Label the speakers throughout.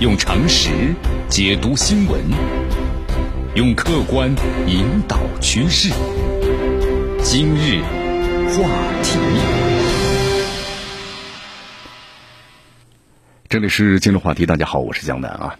Speaker 1: 用常识解读新闻，用客观引导趋势。今日话题，
Speaker 2: 这里是今日话题。大家好，我是江南啊。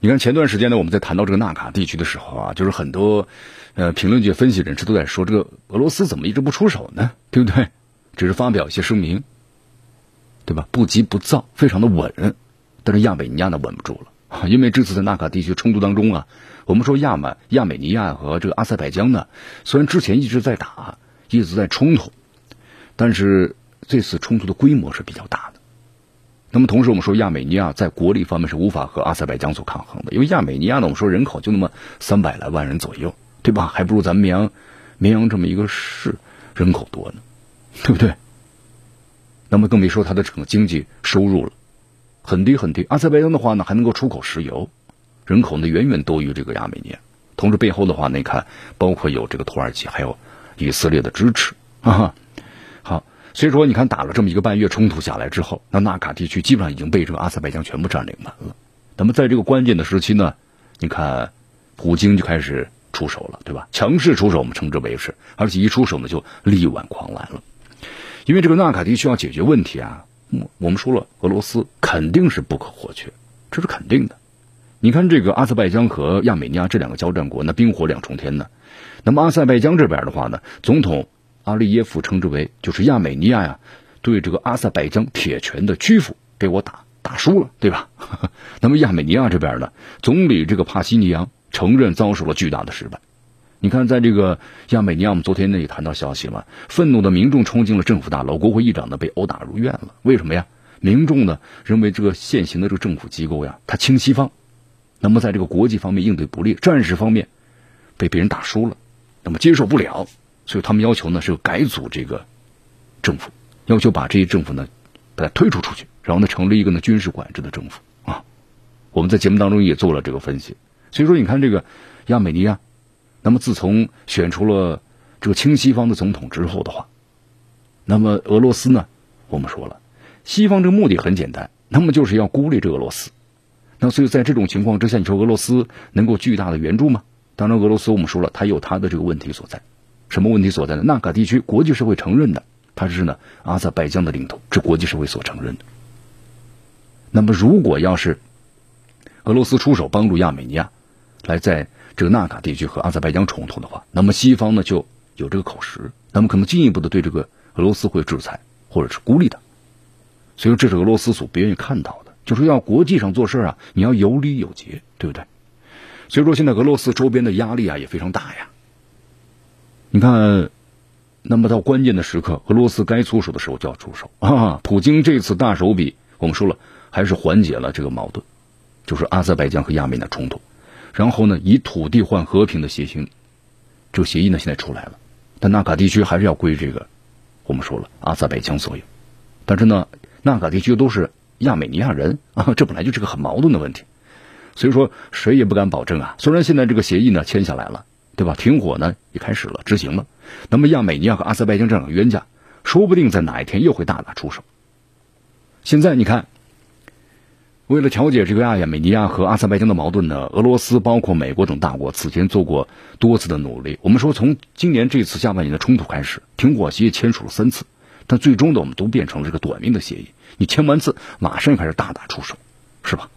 Speaker 2: 你看前段时间呢，我们在谈到这个纳卡地区的时候啊，就是很多呃评论界分析人士都在说，这个俄罗斯怎么一直不出手呢？对不对？只是发表一些声明，对吧？不急不躁，非常的稳。但是亚美尼亚呢稳不住了，因为这次在纳卡地区冲突当中啊，我们说亚美亚美尼亚和这个阿塞拜疆呢，虽然之前一直在打，一直在冲突，但是这次冲突的规模是比较大的。那么同时我们说亚美尼亚在国力方面是无法和阿塞拜疆所抗衡的，因为亚美尼亚呢我们说人口就那么三百来万人左右，对吧？还不如咱们绵阳绵阳这么一个市人口多呢，对不对？那么更别说它的整个经济收入了。很低很低。阿塞拜疆的话呢，还能够出口石油，人口呢远远多于这个亚美尼亚。同时背后的话，你看，包括有这个土耳其，还有以色列的支持啊。好，所以说你看，打了这么一个半月冲突下来之后，那纳卡地区基本上已经被这个阿塞拜疆全部占领完了。那么在这个关键的时期呢，你看，普京就开始出手了，对吧？强势出手，我们称之为是，而且一出手呢就力挽狂澜了。因为这个纳卡地区要解决问题啊。我们说了，俄罗斯肯定是不可或缺，这是肯定的。你看这个阿塞拜疆和亚美尼亚这两个交战国，那冰火两重天呢。那么阿塞拜疆这边的话呢，总统阿利耶夫称之为就是亚美尼亚呀，对这个阿塞拜疆铁拳的屈服，给我打打输了，对吧？那么亚美尼亚这边呢，总理这个帕西尼扬承认遭受了巨大的失败。你看，在这个亚美尼亚，我们昨天呢也谈到消息了，愤怒的民众冲进了政府大楼，国会议长呢被殴打入院了。为什么呀？民众呢认为这个现行的这个政府机构呀，它亲西方，那么在这个国际方面应对不利，战事方面被别人打输了，那么接受不了，所以他们要求呢是改组这个政府，要求把这些政府呢把它推出出去，然后呢成立一个呢军事管制的政府啊。我们在节目当中也做了这个分析，所以说你看这个亚美尼亚。那么，自从选出了这个亲西方的总统之后的话，那么俄罗斯呢？我们说了，西方这个目的很简单，那么就是要孤立这俄罗斯。那所以在这种情况之下，你说俄罗斯能够巨大的援助吗？当然，俄罗斯我们说了，它有它的这个问题所在。什么问题所在呢？纳卡地区国际社会承认的，它是呢阿塞拜疆的领土，是国际社会所承认的。那么，如果要是俄罗斯出手帮助亚美尼亚，来在这个纳卡地区和阿塞拜疆冲突的话，那么西方呢就有这个口实，那么可能进一步的对这个俄罗斯会制裁或者是孤立的，所以说这是俄罗斯所不愿意看到的，就是要国际上做事啊，你要有理有节，对不对？所以说现在俄罗斯周边的压力啊也非常大呀。你看，那么到关键的时刻，俄罗斯该出手的时候就要出手啊。普京这次大手笔，我们说了还是缓解了这个矛盾，就是阿塞拜疆和亚美尼亚冲突。然后呢，以土地换和平的协议，这个协议呢现在出来了，但纳卡地区还是要归这个，我们说了阿塞拜疆所有。但是呢，纳卡地区都是亚美尼亚人啊，这本来就是个很矛盾的问题，所以说谁也不敢保证啊。虽然现在这个协议呢签下来了，对吧？停火呢也开始了，执行了。那么亚美尼亚和阿塞拜疆这两个冤家，说不定在哪一天又会大打出手。现在你看。为了调解这个亚美尼亚和阿塞拜疆的矛盾呢，俄罗斯包括美国等大国此前做过多次的努力。我们说，从今年这次下半年的冲突开始，停火协议签署了三次，但最终的我们都变成了这个短命的协议。你签完字，马上开始大打出手，是吧？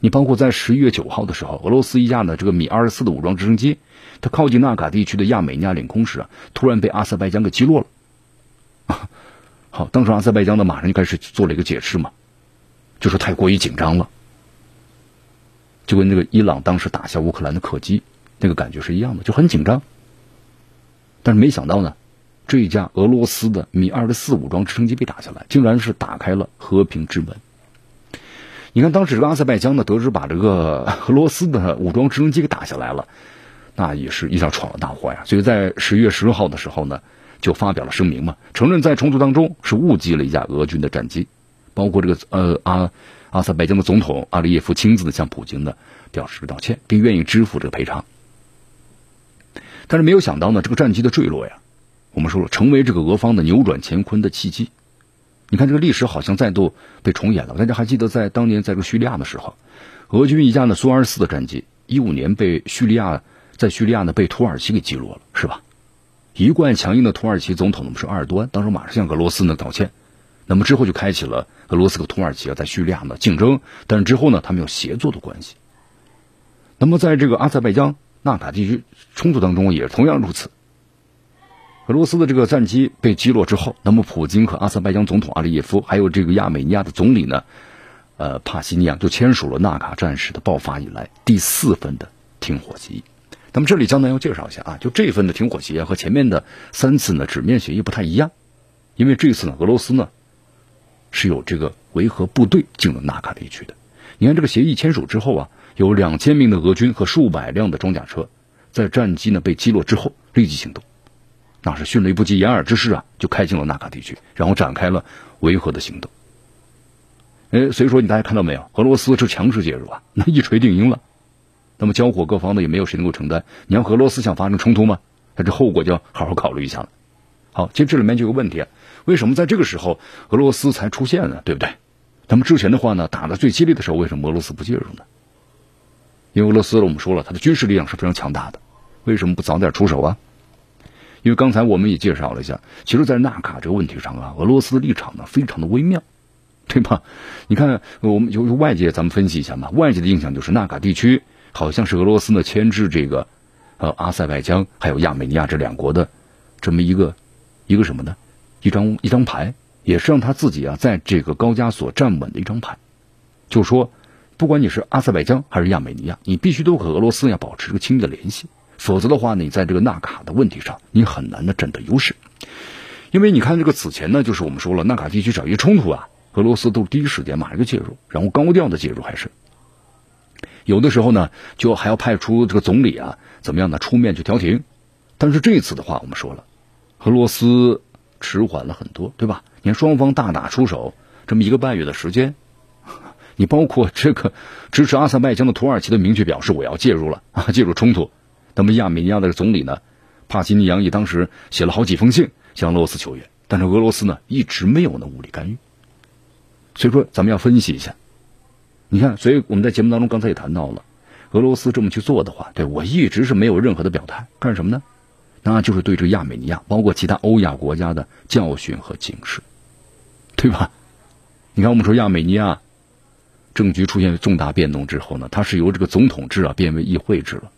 Speaker 2: 你包括在十一月九号的时候，俄罗斯一架呢这个米二十四的武装直升机，它靠近纳卡地区的亚美尼亚领空时啊，突然被阿塞拜疆给击落了。啊，好，当时阿塞拜疆呢马上就开始做了一个解释嘛。就是太过于紧张了，就跟那个伊朗当时打下乌克兰的客机那个感觉是一样的，就很紧张。但是没想到呢，这一架俄罗斯的米二十四武装直升机被打下来，竟然是打开了和平之门。你看，当时阿塞拜疆呢，得知把这个俄罗斯的武装直升机给打下来了，那也是一下闯了大祸呀。所以在十月十六号的时候呢，就发表了声明嘛，承认在冲突当中是误击了一架俄军的战机。包括这个呃阿阿塞拜疆的总统阿里耶夫亲自的向普京呢表示道歉，并愿意支付这个赔偿。但是没有想到呢，这个战机的坠落呀，我们说了，成为这个俄方的扭转乾坤的契机。你看这个历史好像再度被重演了。大家还记得在当年在这个叙利亚的时候，俄军一架呢苏二十四的战机，一五年被叙利亚在叙利亚呢被土耳其给击落了，是吧？一贯强硬的土耳其总统呢是埃尔多安，当时马上向俄罗斯呢道歉。那么之后就开启了俄罗斯和土耳其啊在叙利亚的竞争，但是之后呢他们有协作的关系。那么在这个阿塞拜疆纳卡地区冲突当中也同样如此。俄罗斯的这个战机被击落之后，那么普京和阿塞拜疆总统阿利耶夫，还有这个亚美尼亚的总理呢，呃帕西尼扬就签署了纳卡战事的爆发以来第四份的停火协议。那么这里江南要介绍一下啊，就这份的停火协议和前面的三次呢纸面协议不太一样，因为这次呢俄罗斯呢是有这个维和部队进入纳卡地区的。你看这个协议签署之后啊，有两千名的俄军和数百辆的装甲车，在战机呢被击落之后立即行动。那是迅雷不及掩耳之势啊，就开进了纳卡地区，然后展开了维和的行动。哎，所以说你大家看到没有？俄罗斯是强势介入啊，那一锤定音了。那么交火各方呢，也没有谁能够承担。你要俄罗斯想发生冲突吗？那这后果就要好好考虑一下了。好，其实这里面就有个问题，为什么在这个时候俄罗斯才出现呢？对不对？他们之前的话呢，打的最激烈的时候，为什么俄罗斯不介入呢？因为俄罗斯我们说了，它的军事力量是非常强大的，为什么不早点出手啊？因为刚才我们也介绍了一下，其实，在纳卡这个问题上啊，俄罗斯的立场呢非常的微妙，对吧？你看，我们由外界咱们分析一下嘛，外界的印象就是纳卡地区好像是俄罗斯呢牵制这个呃阿塞拜疆还有亚美尼亚这两国的这么一个一个什么呢？一张一张牌，也是让他自己啊在这个高加索站稳的一张牌，就说不管你是阿塞拜疆还是亚美尼亚，你必须都和俄罗斯要保持这个亲密的联系。否则的话，你在这个纳卡的问题上，你很难的占得优势。因为你看，这个此前呢，就是我们说了，纳卡地区找一冲突啊，俄罗斯都第一时间马上就介入，然后高调的介入，还是有的时候呢，就还要派出这个总理啊，怎么样呢，出面去调停。但是这一次的话，我们说了，俄罗斯迟缓了很多，对吧？你看双方大打出手，这么一个半月的时间，你包括这个支持阿塞拜疆的土耳其的明确表示我要介入了啊，介入冲突。那么亚美尼亚的总理呢，帕西尼扬也当时写了好几封信向俄罗斯求援，但是俄罗斯呢一直没有呢武力干预。所以说咱们要分析一下，你看，所以我们在节目当中刚才也谈到了，俄罗斯这么去做的话，对我一直是没有任何的表态，干什么呢？那就是对这个亚美尼亚，包括其他欧亚国家的教训和警示，对吧？你看，我们说亚美尼亚政局出现重大变动之后呢，它是由这个总统制啊变为议会制了。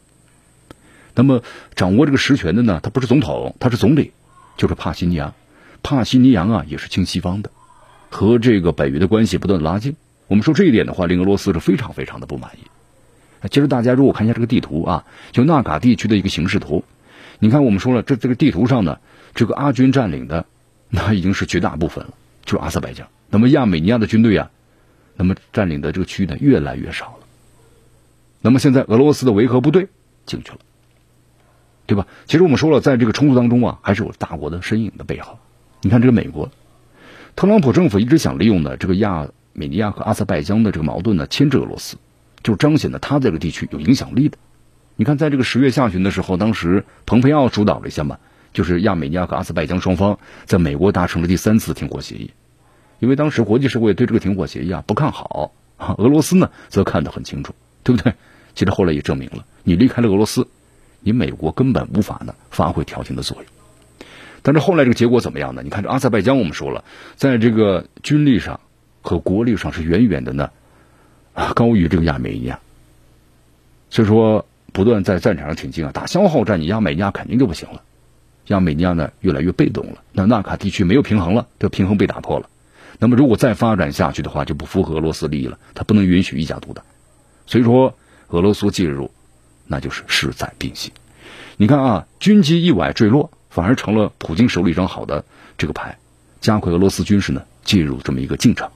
Speaker 2: 那么掌握这个实权的呢？他不是总统，他是总理，就是帕西尼扬。帕西尼扬啊，也是亲西方的，和这个北约的关系不断拉近。我们说这一点的话，令俄罗斯是非常非常的不满意。其实大家如果看一下这个地图啊，就纳卡地区的一个形势图，你看我们说了，这这个地图上呢，这个阿军占领的那已经是绝大部分了，就是阿塞拜疆。那么亚美尼亚的军队啊，那么占领的这个区域呢越来越少了。那么现在俄罗斯的维和部队进去了。对吧？其实我们说了，在这个冲突当中啊，还是有大国的身影的背后。你看这个美国，特朗普政府一直想利用呢这个亚美尼亚和阿塞拜疆的这个矛盾呢，牵制俄罗斯，就彰显了他在这个地区有影响力的。你看，在这个十月下旬的时候，当时蓬佩奥主导了一下嘛，就是亚美尼亚和阿塞拜疆双方在美国达成了第三次停火协议。因为当时国际社会对这个停火协议啊不看好，俄罗斯呢则看得很清楚，对不对？其实后来也证明了，你离开了俄罗斯。你美国根本无法呢发挥调停的作用，但是后来这个结果怎么样呢？你看这阿塞拜疆，我们说了，在这个军力上和国力上是远远的呢啊高于这个亚美尼亚，所以说不断在战场上挺进啊，打消耗战，你亚美尼亚肯定就不行了，亚美尼亚呢越来越被动了，那纳卡地区没有平衡了，这平衡被打破了，那么如果再发展下去的话，就不符合俄罗斯利益了，它不能允许一家独大，所以说俄罗斯介入。那就是势在必行。你看啊，军机意外坠落，反而成了普京手里一张好的这个牌，加快俄罗斯军事呢介入这么一个进程。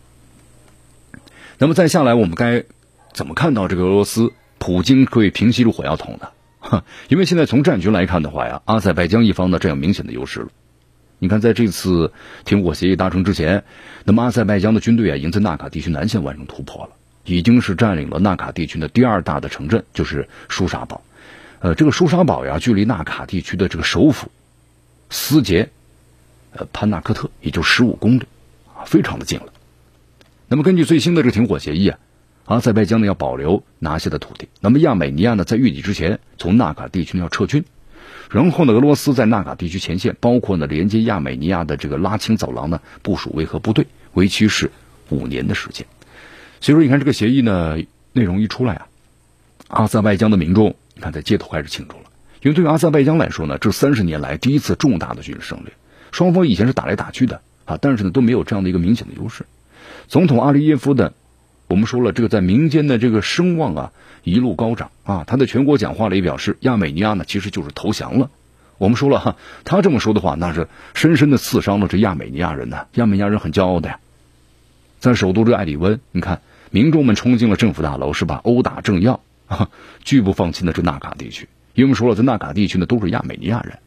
Speaker 2: 那么再下来，我们该怎么看到这个俄罗斯普京会平息住火药桶的？哈，因为现在从战局来看的话呀，阿塞拜疆一方呢占有明显的优势了。你看，在这次停火协议达成之前，那么阿塞拜疆的军队啊已经在纳卡地区南线完成突破了。已经是占领了纳卡地区的第二大的城镇，就是舒沙堡。呃，这个舒沙堡呀，距离纳卡地区的这个首府斯捷，呃，潘纳克特也就十五公里，啊，非常的近了。那么根据最新的这个停火协议啊，阿塞拜疆呢要保留拿下的土地，那么亚美尼亚呢在月底之前从纳卡地区呢要撤军，然后呢俄罗斯在纳卡地区前线，包括呢连接亚美尼亚的这个拉青走廊呢部署维和部队，为期是五年的时间。所以说，你看这个协议呢内容一出来啊，阿塞拜疆的民众你看在街头开始庆祝了，因为对于阿塞拜疆来说呢，这三十年来第一次重大的军事胜利，双方以前是打来打去的啊，但是呢都没有这样的一个明显的优势。总统阿利耶夫的，我们说了，这个在民间的这个声望啊一路高涨啊。他在全国讲话里表示，亚美尼亚呢其实就是投降了。我们说了哈，他这么说的话，那是深深的刺伤了这亚美尼亚人呢。亚美尼亚人很骄傲的呀，在首都这艾里温，你看民众们冲进了政府大楼，是吧？殴打政要啊，拒不放弃的这纳卡地区。因为我们说了，在纳卡地区呢都是亚美尼亚人。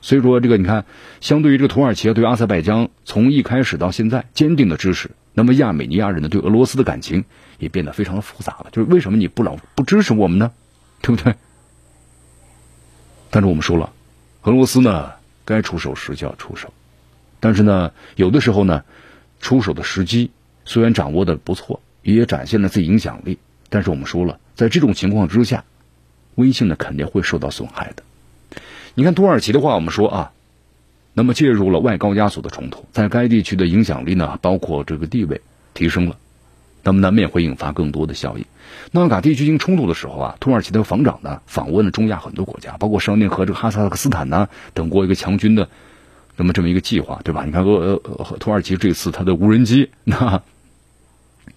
Speaker 2: 所以说，这个你看，相对于这个土耳其对阿塞拜疆从一开始到现在坚定的支持，那么亚美尼亚人呢对俄罗斯的感情也变得非常的复杂了。就是为什么你不老不支持我们呢？对不对？但是我们说了，俄罗斯呢该出手时就要出手，但是呢有的时候呢出手的时机虽然掌握的不错，也展现了自己影响力，但是我们说了，在这种情况之下，威信呢肯定会受到损害的。你看土耳其的话，我们说啊，那么介入了外高加索的冲突，在该地区的影响力呢，包括这个地位提升了，那么难免会引发更多的效应。纳卡地区进行冲突的时候啊，土耳其的防长呢访问了中亚很多国家，包括少年和这个哈萨克斯坦呢等过一个强军的那么这么一个计划，对吧？你看俄呃土耳其这次它的无人机，那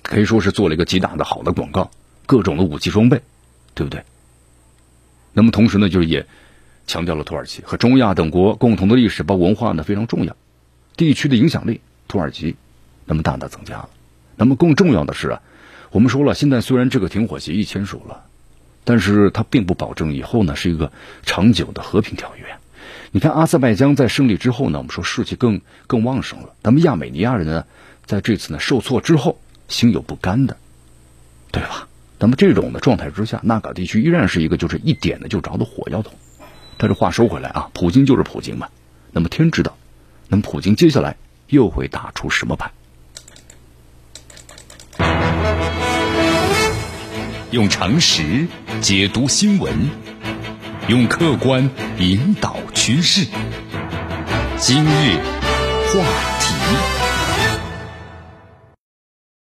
Speaker 2: 可以说是做了一个极大的好的广告，各种的武器装备，对不对？那么同时呢，就是也。强调了土耳其和中亚等国共同的历史包括文化呢非常重要，地区的影响力，土耳其那么大大增加了。那么更重要的是啊，我们说了，现在虽然这个停火协议签署了，但是它并不保证以后呢是一个长久的和平条约。你看阿塞拜疆在胜利之后呢，我们说士气更更旺盛了。那么亚美尼亚人呢，在这次呢受挫之后，心有不甘的，对吧？那么这种的状态之下，纳卡地区依然是一个就是一点呢就着的火药桶。但是话说回来啊，普京就是普京嘛。那么天知道，那么普京接下来又会打出什么牌？
Speaker 1: 用常识解读新闻，用客观引导趋势。今日话题。